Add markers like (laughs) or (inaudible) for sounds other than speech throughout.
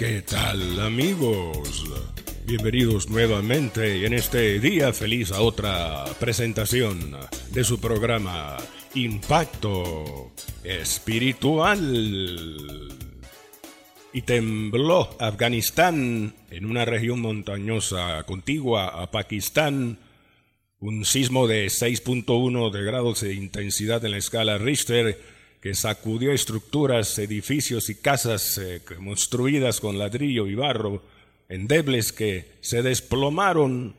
¿Qué tal amigos? Bienvenidos nuevamente en este día feliz a otra presentación de su programa Impacto Espiritual. Y tembló Afganistán en una región montañosa contigua a Pakistán. Un sismo de 6.1 de grados de intensidad en la escala Richter que sacudió estructuras, edificios y casas eh, construidas con ladrillo y barro, endebles que se desplomaron,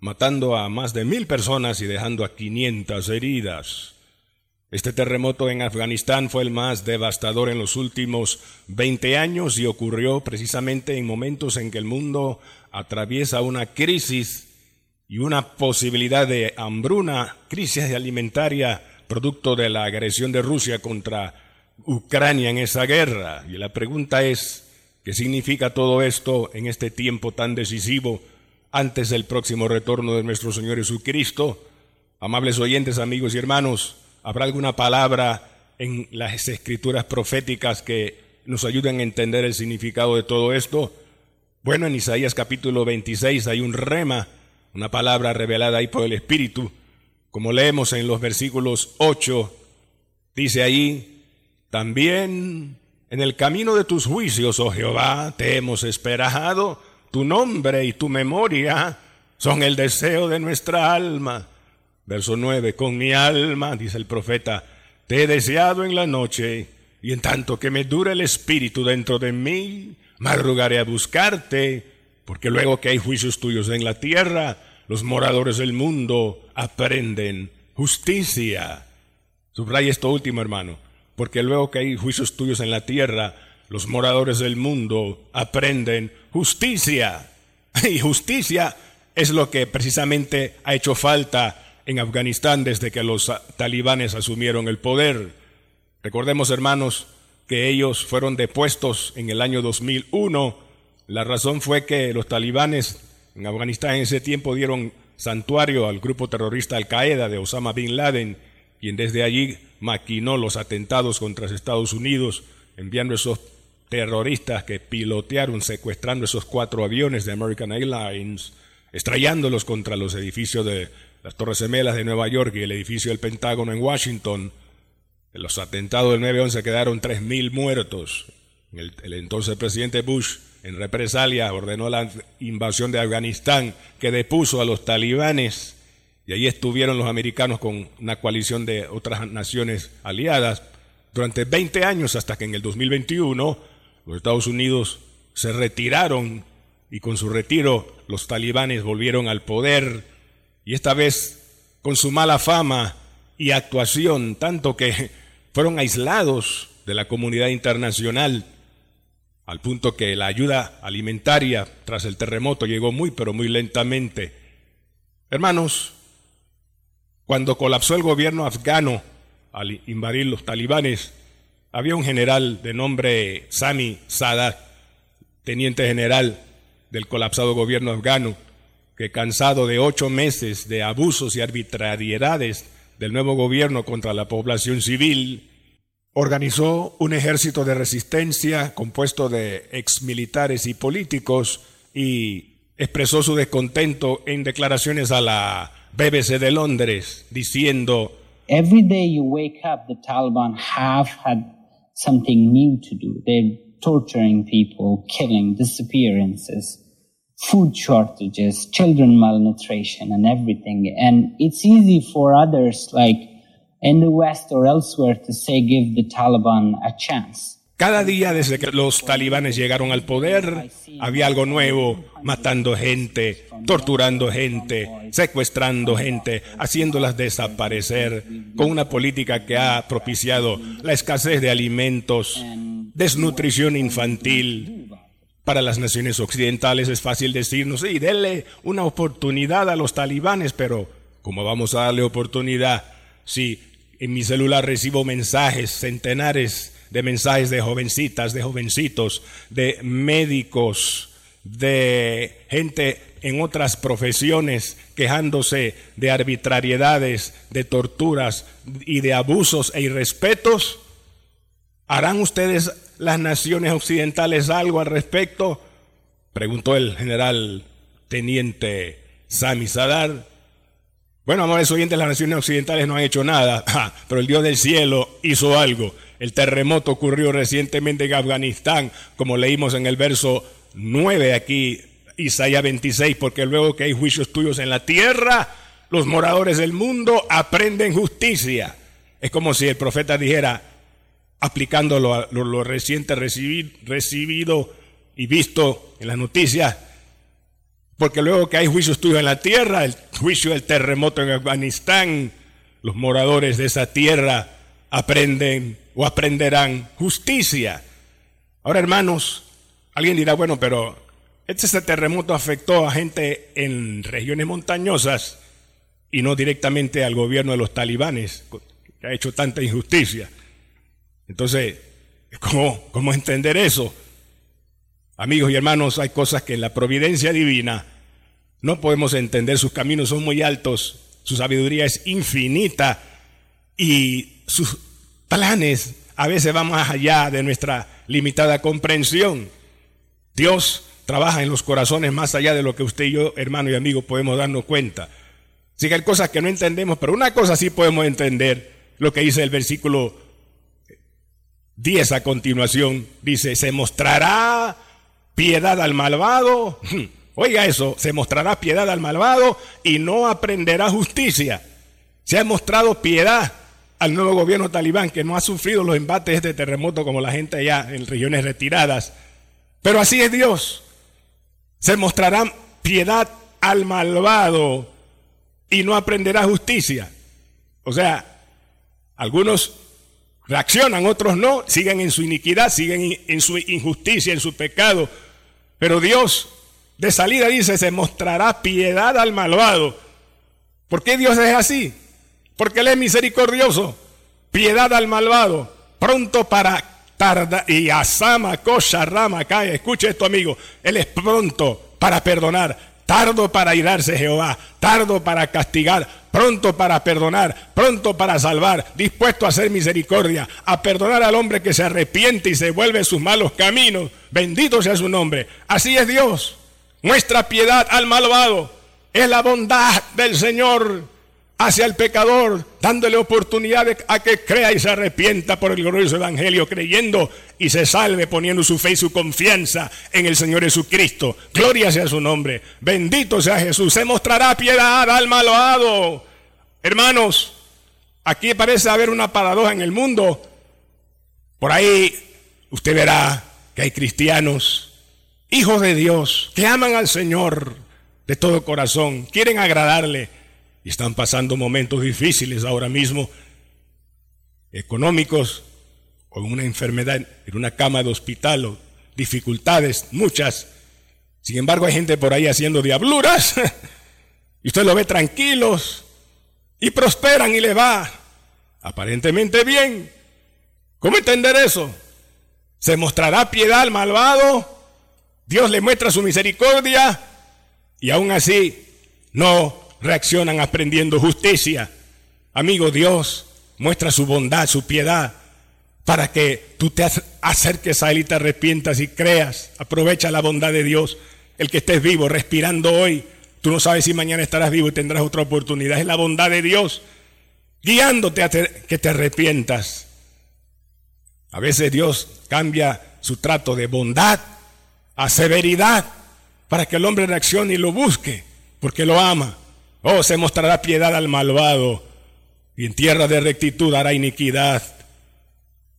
matando a más de mil personas y dejando a 500 heridas. Este terremoto en Afganistán fue el más devastador en los últimos 20 años y ocurrió precisamente en momentos en que el mundo atraviesa una crisis y una posibilidad de hambruna, crisis alimentaria producto de la agresión de Rusia contra Ucrania en esa guerra. Y la pregunta es, ¿qué significa todo esto en este tiempo tan decisivo antes del próximo retorno de nuestro Señor Jesucristo? Amables oyentes, amigos y hermanos, ¿habrá alguna palabra en las escrituras proféticas que nos ayuden a entender el significado de todo esto? Bueno, en Isaías capítulo 26 hay un rema, una palabra revelada ahí por el Espíritu, como leemos en los versículos 8, dice ahí, también en el camino de tus juicios, oh Jehová, te hemos esperado, tu nombre y tu memoria son el deseo de nuestra alma. Verso 9, con mi alma, dice el profeta, te he deseado en la noche, y en tanto que me dure el espíritu dentro de mí, madrugaré a buscarte, porque luego que hay juicios tuyos en la tierra, los moradores del mundo aprenden justicia. Subraya esto último, hermano, porque luego que hay juicios tuyos en la tierra, los moradores del mundo aprenden justicia. (laughs) Y justicia es lo que precisamente ha hecho falta en Afganistán desde que los talibanes asumieron el poder. Recordemos, hermanos, que ellos fueron depuestos en el año 2001. La razón fue que los talibanes en Afganistán en ese tiempo dieron santuario al grupo terrorista Al-Qaeda de Osama Bin Laden, quien desde allí maquinó los atentados contra Estados Unidos, enviando esos terroristas que pilotearon secuestrando esos cuatro aviones de American Airlines, estrellándolos contra los edificios de las Torres Gemelas de Nueva York y el edificio del Pentágono en Washington. En los atentados del 9-11 quedaron 3.000 muertos. El, el entonces presidente Bush en represalia ordenó la invasión de Afganistán que depuso a los talibanes y allí estuvieron los americanos con una coalición de otras naciones aliadas durante 20 años hasta que en el 2021 los Estados Unidos se retiraron y con su retiro los talibanes volvieron al poder y esta vez con su mala fama y actuación, tanto que fueron aislados de la comunidad internacional al punto que la ayuda alimentaria tras el terremoto llegó muy pero muy lentamente. Hermanos, cuando colapsó el gobierno afgano al invadir los talibanes, había un general de nombre Sami Sadat, teniente general del colapsado gobierno afgano, que cansado de ocho meses de abusos y arbitrariedades del nuevo gobierno contra la población civil, Organizó un ejército de resistencia compuesto de exmilitares y políticos y expresó su descontento en declaraciones a la BBC de Londres diciendo Every day you wake up the Taliban have had something new to do. They're torturing people, killing, disappearances, food shortages, children malnutrition and everything. And it's easy for others like in the West or elsewhere to say give the Taliban a chance. Cada día desde que los talibanes llegaron al poder, había algo nuevo, matando gente, torturando gente, secuestrando gente, haciéndolas desaparecer, con una política que ha propiciado la escasez de alimentos desnutrición infantil. Para las naciones occidentales es fácil decirnos, sí, denle una oportunidad a los talibanes, pero ¿cómo vamos a darle oportunidad si en mi celular recibo mensajes, centenares de mensajes de jovencitas, de jovencitos, de médicos, de gente en otras profesiones quejándose de arbitrariedades, de torturas y de abusos e irrespetos? ¿Harán ustedes las naciones occidentales algo al respecto? Preguntó el general teniente Sami Sadar. Bueno, amores oyentes, las naciones occidentales no han hecho nada, (laughs) pero el Dios del cielo hizo algo. El terremoto ocurrió recientemente en Afganistán, como leímos en el verso 9 aquí, Isaías 26, porque luego que hay juicios tuyos en la tierra, los moradores del mundo aprenden justicia. Es como si el profeta dijera, aplicando lo, lo, reciente recibido y visto en las noticias, porque luego que hay juicios tuyos en la tierra, el juicio del terremoto en Afganistán, los moradores de esa tierra aprenden o aprenderán justicia. Ahora, hermanos, alguien dirá, bueno, pero este terremoto afectó a gente en regiones montañosas y no directamente al gobierno de los talibanes, que ha hecho tanta injusticia. Entonces, ¿cómo, cómo entender eso? Amigos y hermanos, hay cosas que en la providencia divina no podemos entender, sus caminos son muy altos, su sabiduría es infinita y sus planes a veces van más allá de nuestra limitada comprensión. Dios trabaja en los corazones más allá de lo que usted y yo, hermano y amigo, podemos darnos cuenta. Sí que hay cosas que no entendemos, pero una cosa sí podemos entender, lo que dice el versículo 10 a continuación, dice, se mostrará piedad al malvado. (laughs) Oiga eso, se mostrará piedad al malvado y no aprenderá justicia. Se ha mostrado piedad al nuevo gobierno talibán que no ha sufrido los embates de este terremoto como la gente allá en regiones retiradas. Pero así es Dios. Se mostrará piedad al malvado y no aprenderá justicia. O sea, algunos reaccionan, otros no, siguen en su iniquidad, siguen en su injusticia, en su pecado. Pero Dios de salida dice, se mostrará piedad al malvado. ¿Por qué Dios es así? Porque Él es misericordioso. Piedad al malvado, pronto para tardar. Y Asama, Kosha, Rama, cae. Escuche esto, amigo. Él es pronto para perdonar, tardo para irarse Jehová, tardo para castigar, pronto para perdonar, pronto para salvar, dispuesto a hacer misericordia, a perdonar al hombre que se arrepiente y se vuelve sus malos caminos. Bendito sea su nombre. Así es Dios. Muestra piedad al malvado. Es la bondad del Señor hacia el pecador, dándole oportunidad a que crea y se arrepienta por el glorioso evangelio, creyendo y se salve poniendo su fe y su confianza en el Señor Jesucristo. Gloria sea su nombre. Bendito sea Jesús. Se mostrará piedad al malvado. Hermanos, aquí parece haber una paradoja en el mundo. Por ahí usted verá que hay cristianos hijos de Dios, que aman al Señor de todo corazón, quieren agradarle están pasando momentos difíciles ahora mismo, económicos, o una enfermedad, en una cama de hospital, o dificultades, muchas. Sin embargo, hay gente por ahí haciendo diabluras, (laughs) y usted lo ve tranquilos, y prosperan y le va aparentemente bien. ¿Cómo entender eso? ¿Se mostrará piedad al malvado? Dios le muestra su misericordia y aún así no reaccionan aprendiendo justicia. Amigo, Dios muestra su bondad, su piedad, para que tú te acerques a Él y te arrepientas y creas. Aprovecha la bondad de Dios. El que estés vivo, respirando hoy, tú no sabes si mañana estarás vivo y tendrás otra oportunidad. Es la bondad de Dios guiándote a que te arrepientas. A veces Dios cambia su trato de bondad a severidad para que el hombre reaccione y lo busque, porque lo ama. Oh, se mostrará piedad al malvado y en tierra de rectitud hará iniquidad.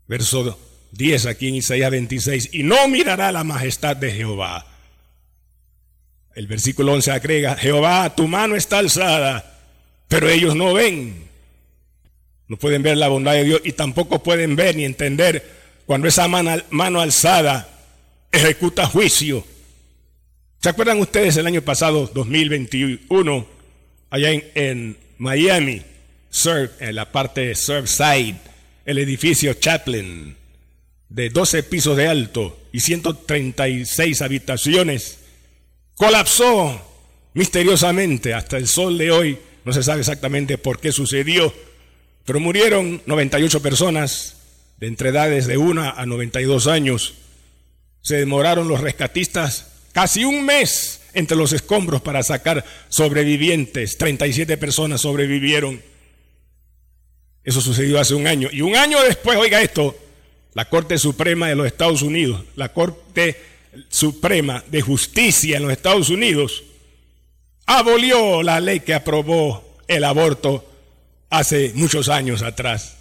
Verso 10 aquí en Isaías 26, y no mirará la majestad de Jehová. El versículo 11 agrega, Jehová, tu mano está alzada, pero ellos no ven. No pueden ver la bondad de Dios y tampoco pueden ver ni entender cuando esa mano, mano alzada ejecuta juicio. ¿Se acuerdan ustedes el año pasado, 2021, allá en, Miami, en la parte de Surfside, el edificio Chaplin, de 12 pisos de alto y 136 habitaciones, colapsó misteriosamente hasta el sol de hoy. No se sabe exactamente por qué sucedió, pero murieron 98 personas de entre edades de 1 a 92 años. Se demoraron los rescatistas casi un mes entre los escombros para sacar sobrevivientes. 37 personas sobrevivieron. Eso sucedió hace un año. Y un año después, oiga esto, la Corte Suprema de los Estados Unidos, la Corte Suprema de Justicia en los Estados Unidos, abolió la ley que aprobó el aborto hace muchos años atrás.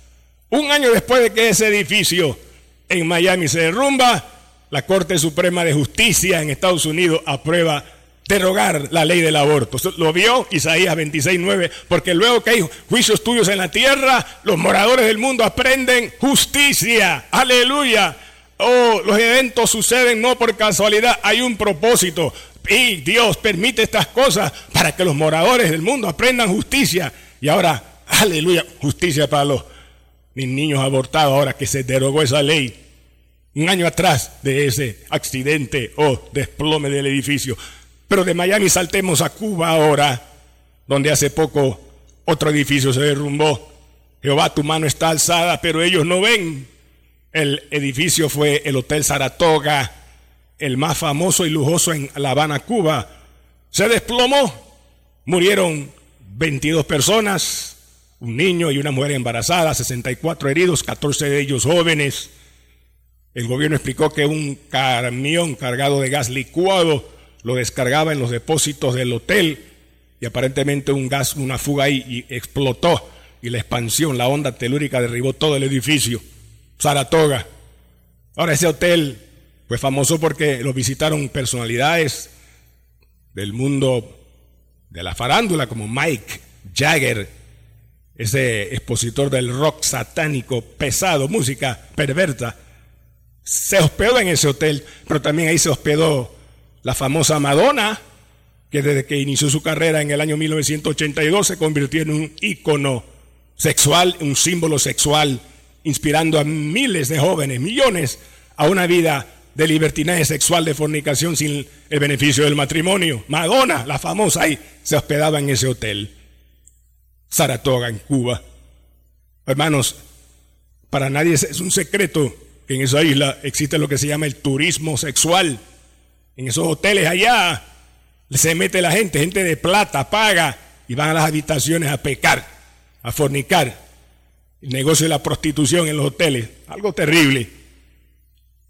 Un año después de que ese edificio en Miami se derrumba, la Corte Suprema de Justicia en Estados Unidos aprueba derogar la ley del aborto. Lo vio Isaías 26.9, porque luego que hay juicios tuyos en la tierra, los moradores del mundo aprenden justicia. Aleluya. Oh, los eventos suceden no por casualidad, hay un propósito. Y Dios permite estas cosas para que los moradores del mundo aprendan justicia. Y ahora, aleluya, justicia para los niños abortados, ahora que se derogó esa ley. Un año atrás de ese accidente o desplome del edificio. Pero de Miami saltemos a Cuba ahora, donde hace poco otro edificio se derrumbó. Jehová, tu mano está alzada, pero ellos no ven. El edificio fue el Hotel Saratoga, el más famoso y lujoso en La Habana, Cuba. Se desplomó, murieron 22 personas, un niño y una mujer embarazada, 64 heridos, 14 de ellos jóvenes. El gobierno explicó que un camión cargado de gas licuado lo descargaba en los depósitos del hotel y aparentemente un gas, una fuga ahí y explotó y la expansión, la onda telúrica derribó todo el edificio. Saratoga. Ahora ese hotel fue famoso porque lo visitaron personalidades del mundo de la farándula como Mike Jagger, ese expositor del rock satánico pesado, música perversa. Se hospedó en ese hotel, pero también ahí se hospedó la famosa Madonna, que desde que inició su carrera en el año 1982 se convirtió en un ícono sexual, un símbolo sexual, inspirando a miles de jóvenes, millones, a una vida de libertinaje sexual, de fornicación sin el beneficio del matrimonio. Madonna, la famosa, ahí se hospedaba en ese hotel. Saratoga, en Cuba. Hermanos, para nadie es un secreto que en esa isla existe lo que se llama el turismo sexual. En esos hoteles allá se mete la gente, gente de plata, paga y van a las habitaciones a pecar, a fornicar. El negocio de la prostitución en los hoteles, algo terrible.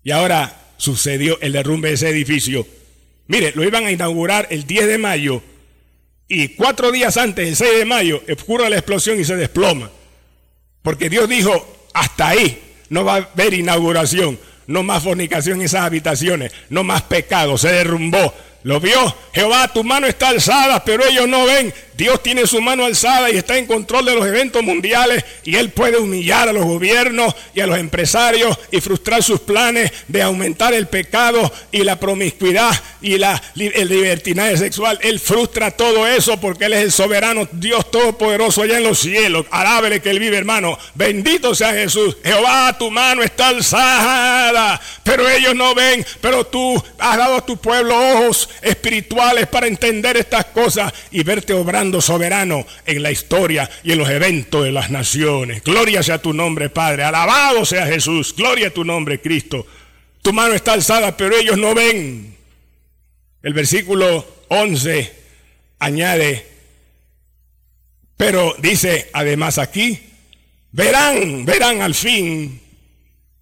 Y ahora sucedió el derrumbe de ese edificio. Mire, lo iban a inaugurar el 10 de mayo y cuatro días antes, el 6 de mayo, ocurre la explosión y se desploma. Porque Dios dijo, hasta ahí no va a haber inauguración no más fornicación en esas habitaciones, no más pecado, se derrumbó. ¿Lo vio? Jehová, tu mano está alzada, pero ellos no ven. Dios tiene su mano alzada y está en control de los eventos mundiales y Él puede humillar a los gobiernos y a los empresarios y frustrar sus planes de aumentar el pecado y la promiscuidad y la, el libertinaje sexual. Él frustra todo eso porque Él es el soberano Dios Todopoderoso allá en los cielos. Alábele que Él vive, hermano. Bendito sea Jesús. Jehová, tu mano está alzada, pero ellos no ven. Pero tú has dado a tu pueblo ojos espirituales para entender estas cosas y verte obrando soberano en la historia y en los eventos de las naciones. Gloria sea tu nombre, Padre. Alabado sea Jesús. Gloria a tu nombre, Cristo. Tu mano está alzada, pero ellos no ven. El versículo 11 añade, pero dice además aquí, verán, verán al fin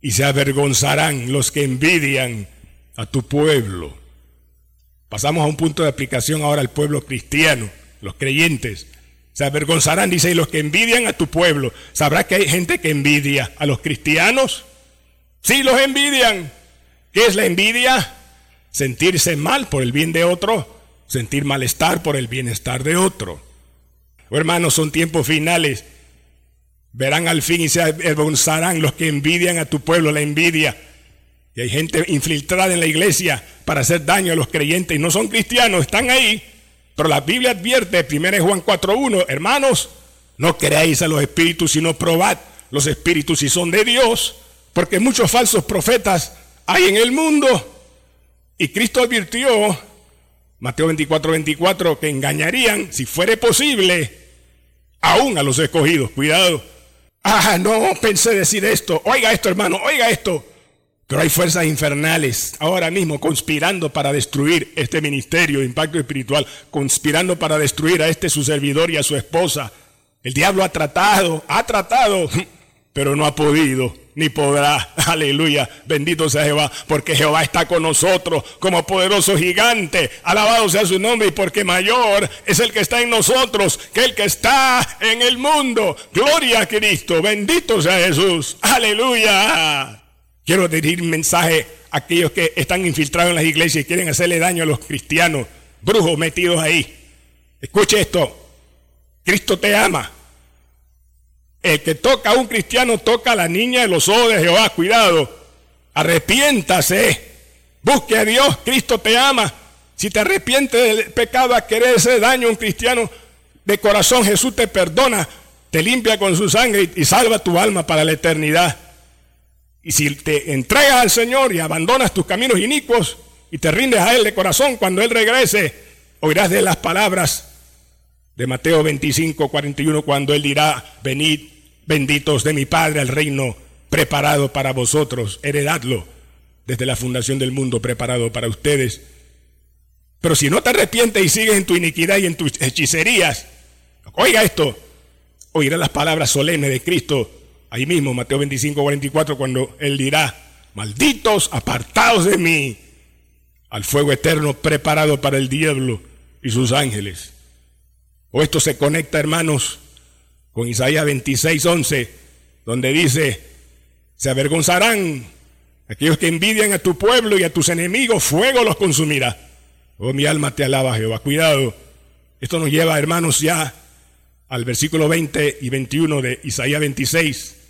y se avergonzarán los que envidian a tu pueblo. Pasamos a un punto de aplicación ahora al pueblo cristiano, los creyentes. Se avergonzarán, dice, y los que envidian a tu pueblo. ¿Sabrá que hay gente que envidia a los cristianos? Sí, los envidian. ¿Qué es la envidia? Sentirse mal por el bien de otro, sentir malestar por el bienestar de otro. Oh, hermanos, son tiempos finales Verán al fin y se avergonzarán los que envidian a tu pueblo, la envidia. Y hay gente infiltrada en la iglesia para hacer daño a los creyentes y no son cristianos, están ahí. Pero la Biblia advierte, 1 Juan 4.1, hermanos, no creáis a los espíritus, sino probad los espíritus si son de Dios, porque muchos falsos profetas hay en el mundo. Y Cristo advirtió, Mateo 24, 24, que engañarían, si fuere posible, aún a los escogidos. Cuidado. Ah, no pensé decir esto. Oiga esto, hermano, oiga esto. Pero hay fuerzas infernales ahora mismo conspirando para destruir este ministerio impacto espiritual, conspirando para destruir a este su servidor y a su esposa. El diablo ha tratado, ha tratado, (laughs) pero no ha podido ni podrá. (laughs) Aleluya. Bendito sea Jehová, porque Jehová está con nosotros como poderoso gigante. Alabado sea su nombre y porque mayor es el que está en nosotros que el que está en el mundo. Gloria a Cristo. Bendito sea Jesús. Aleluya. Quiero dirigir un mensaje a aquellos que están infiltrados en las iglesias y quieren hacerle daño a los cristianos, brujos metidos ahí. Escuche esto. Cristo te ama. El que toca a un cristiano toca a la niña de los ojos de Jehová. Cuidado. Arrepiéntase. Busque a Dios. Cristo te ama. Si te arrepientes del pecado a querer hacer daño a un cristiano de corazón, Jesús te perdona, te limpia con su sangre y, salva tu alma para la eternidad. Y si te entregas al Señor y abandonas tus caminos inicuos y te rindes a Él de corazón, cuando Él regrese, oirás de las palabras de Mateo 25, 41, cuando Él dirá, venid benditos de mi Padre al reino preparado para vosotros, heredadlo desde la fundación del mundo preparado para ustedes. Pero si no te arrepientes y sigues en tu iniquidad y en tus hechicerías, oiga esto, oirá las palabras solemnes de Cristo ahí mismo, Mateo 25, 44, cuando Él dirá, malditos, apartados de mí, al fuego eterno preparado para el diablo y sus ángeles. O esto se conecta, hermanos, con Isaías 26, 11, donde dice, se avergonzarán aquellos que envidian a tu pueblo y a tus enemigos, fuego los consumirá. Oh, mi alma te alaba, Jehová. Cuidado. Esto nos lleva, hermanos, ya al versículo 20 y 21 de Isaías 26,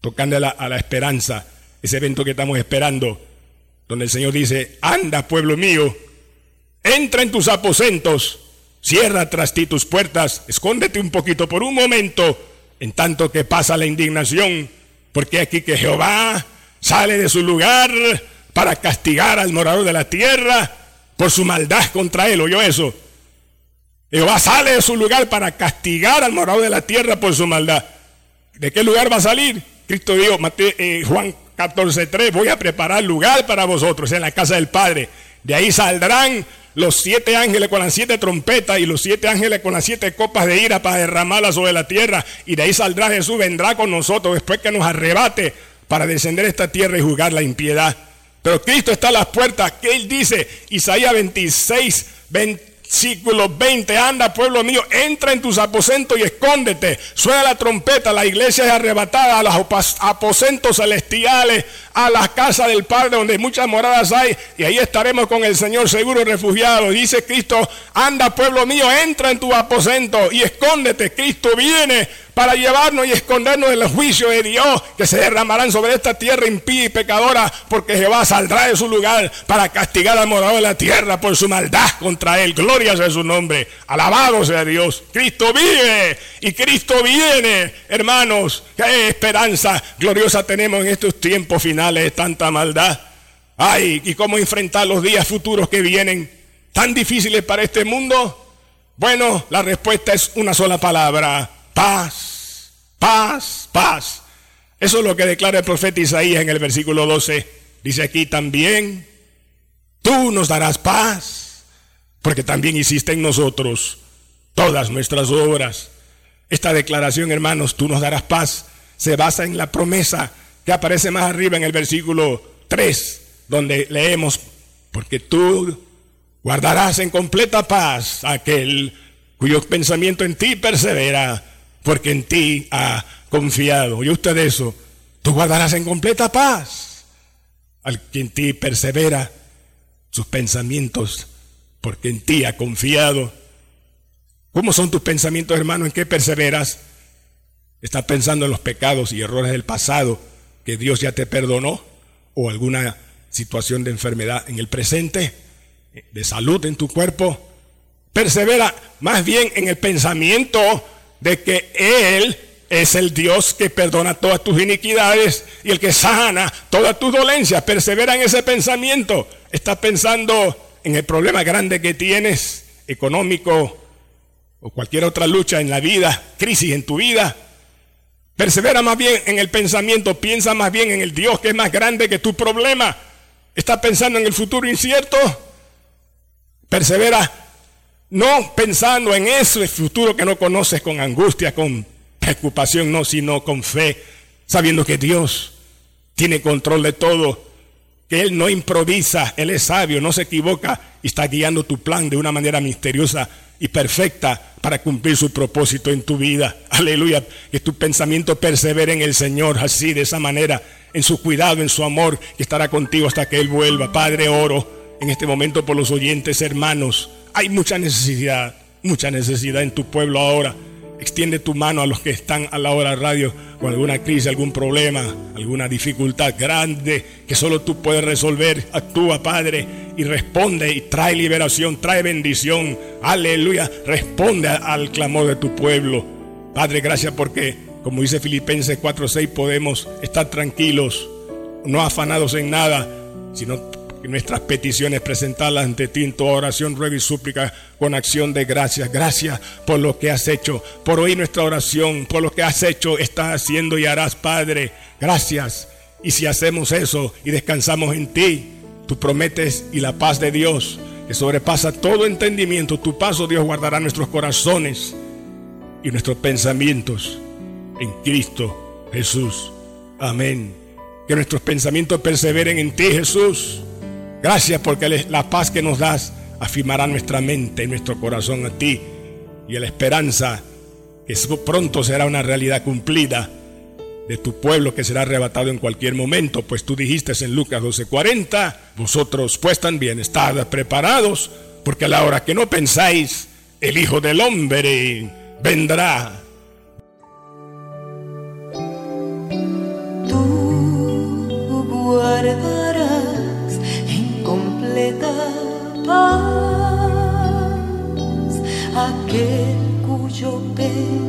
tocando a la, esperanza, ese evento que estamos esperando, donde el Señor dice, anda, pueblo mío, entra en tus aposentos Cierra tras ti tus puertas, escóndete un poquito por un momento, en tanto que pasa la indignación, porque aquí que Jehová sale de su lugar para castigar al morador de la tierra por su maldad contra él. ¿Oyó eso? Jehová sale de su lugar para castigar al morador de la tierra por su maldad. ¿De qué lugar va a salir? Cristo dijo, Mateo, eh, Juan 14.3, voy a preparar lugar para vosotros en la casa del Padre. De ahí saldrán los siete ángeles con las siete trompetas y los siete ángeles con las siete copas de ira para derramarlas sobre la tierra. Y de ahí saldrá Jesús, vendrá con nosotros después que nos arrebate para descender esta tierra y juzgar la impiedad. Pero Cristo está a las puertas. que Él dice? Isaías 26, 20 versículo 20, anda pueblo mío, entra en tus aposentos y escóndete. Suena la trompeta, la iglesia es arrebatada a los aposentos celestiales, a la casa del Padre donde muchas moradas hay. Y ahí estaremos con el Señor seguro refugiado. Dice Cristo, anda pueblo mío, entra en tu aposento y escóndete. Cristo viene para llevarnos y escondernos del juicio de Dios que se derramarán sobre esta tierra impía y pecadora, porque Jehová saldrá de su lugar para castigar al morador de la tierra por su maldad contra él. Gloria sea su nombre. Alabado sea Dios. Cristo vive y Cristo viene, hermanos. Qué esperanza gloriosa tenemos en estos tiempos finales de tanta maldad. Ay, y cómo enfrentar los días futuros que vienen tan difíciles para este mundo. Bueno, la respuesta es una sola palabra paz, paz, paz. Eso es lo que declara el profeta Isaías en el versículo 12. Dice aquí también, tú nos darás paz, porque también hiciste en nosotros todas nuestras obras. Esta declaración, hermanos, tú nos darás paz, se basa en la promesa que aparece más arriba en el versículo 3, donde leemos, porque tú guardarás en completa paz aquel cuyo pensamiento en ti persevera porque en ti ha confiado. ¿Y usted eso? Tú guardarás en completa paz al que en ti persevera sus pensamientos, porque en ti ha confiado. ¿Cómo son tus pensamientos, hermano? ¿En qué perseveras? Estás pensando en los pecados y errores del pasado que Dios ya te perdonó o alguna situación de enfermedad en el presente, de salud en tu cuerpo. Persevera más bien en el pensamiento de que Él es el Dios que perdona todas tus iniquidades y el que sana todas tus dolencias. Persevera en ese pensamiento. Estás pensando en el problema grande que tienes, económico o cualquier otra lucha en la vida, crisis en tu vida. Persevera más bien en el pensamiento, piensa más bien en el Dios que es más grande que tu problema. ¿Estás pensando en el futuro incierto? Persevera no pensando en ese futuro que no conoces con angustia, con preocupación, no, sino con fe, sabiendo que Dios tiene control de todo, que Él no improvisa, Él es sabio, no se equivoca y está guiando tu plan de una manera misteriosa y perfecta para cumplir su propósito en tu vida. Aleluya. Que tu pensamiento persevere en el Señor así, de esa manera, en su cuidado, en su amor, que estará contigo hasta que Él vuelva. Padre, oro en este momento por los oyentes hermanos. Hay mucha necesidad, mucha necesidad en tu pueblo ahora. Extiende tu mano a los que están a la hora radio con alguna crisis, algún problema, alguna dificultad grande que solo tú puedes resolver. Actúa, Padre, y responde y trae liberación, trae bendición. Aleluya. Responde al clamor de tu pueblo. Padre, gracias porque, como dice Filipenses 4:6, podemos estar tranquilos, no afanados en nada, sino nuestras peticiones presentarlas ante ti en tu oración, ruego y súplica con acción de gracias. Gracias por lo que has hecho, por oír nuestra oración, por lo que has hecho, estás haciendo y harás, Padre. Gracias. Y si hacemos eso y descansamos en ti, tú prometes y la paz de Dios, que sobrepasa todo entendimiento, tu paso Dios guardará nuestros corazones y nuestros pensamientos en Cristo Jesús. Amén. Que nuestros pensamientos perseveren en ti, Jesús. Gracias porque la paz que nos das afirmará nuestra mente y nuestro corazón a ti y la esperanza que pronto será una realidad cumplida de tu pueblo que será arrebatado en cualquier momento, pues tú dijiste en Lucas 12:40, vosotros pues también estad preparados, porque a la hora que no pensáis, el Hijo del Hombre vendrá. Cuyo pensamiento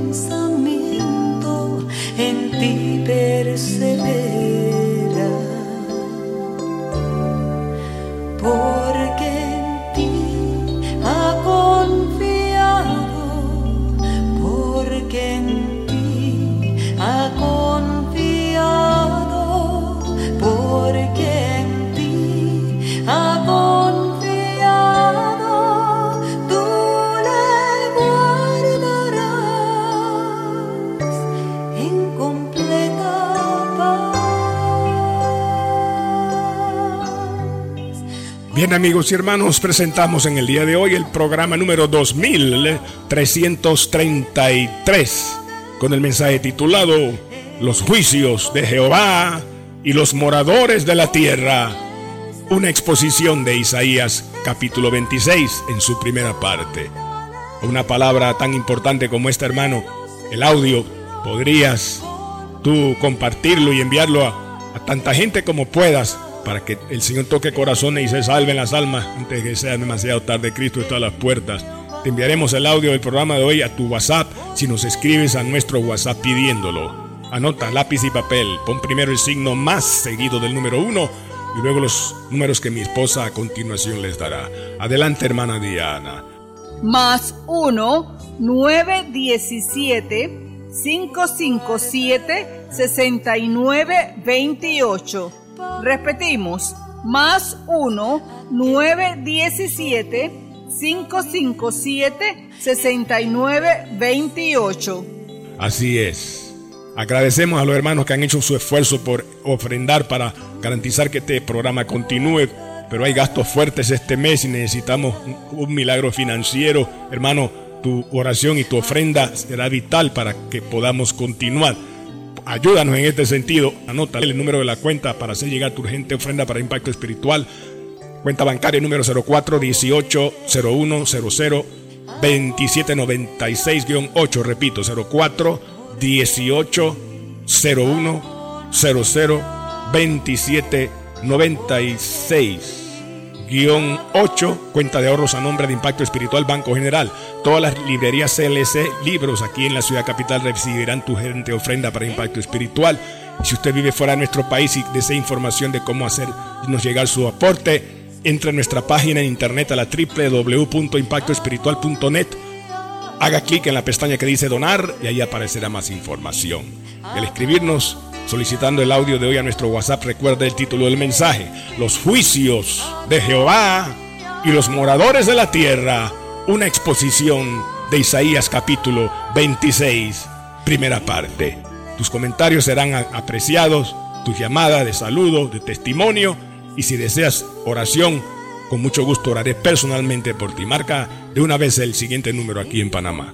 Bien amigos y hermanos, presentamos en el día de hoy el programa número 2333 con el mensaje titulado Los juicios de Jehová y los moradores de la tierra. Una exposición de Isaías capítulo 26 en su primera parte. Una palabra tan importante como esta hermano, el audio, podrías tú compartirlo y enviarlo a, a tanta gente como puedas para que el Señor toque corazones y se salven las almas antes de que sea demasiado tarde. Cristo está a las puertas. Te enviaremos el audio del programa de hoy a tu WhatsApp si nos escribes a nuestro WhatsApp pidiéndolo. Anota lápiz y papel. Pon primero el signo más seguido del número uno y luego los números que mi esposa a continuación les dará. Adelante, hermana Diana. Más 1 917 557 6928. Repetimos, más 1 917 557 6928. Así es. Agradecemos a los hermanos que han hecho su esfuerzo por ofrendar para garantizar que este programa continúe, pero hay gastos fuertes este mes y necesitamos un milagro financiero. Hermano, tu oración y tu ofrenda será vital para que podamos continuar. Ayúdanos en este sentido. Anota el número de la cuenta para hacer llegar tu urgente ofrenda para impacto espiritual. Cuenta bancaria número 04 18 01 00 2796-8. Repito, 04 1801 00 27 96 guion 8, cuenta de ahorros a nombre de Impacto Espiritual Banco General. Todas las librerías CLC, libros aquí en la ciudad capital recibirán tu gerente ofrenda para Impacto Espiritual. Si usted vive fuera de nuestro país y desea información de cómo hacernos llegar su aporte, entre a nuestra página en internet a la www.impactoespiritual.net. Haga clic en la pestaña que dice donar y ahí aparecerá más información. al escribirnos solicitando el audio de hoy a nuestro WhatsApp, recuerde el título del mensaje, Los juicios de Jehová y los moradores de la tierra, una exposición de Isaías capítulo 26, primera parte. Tus comentarios serán apreciados, tu llamada de saludo, de testimonio, y si deseas oración, con mucho gusto oraré personalmente por ti. Marca de una vez el siguiente número aquí en Panamá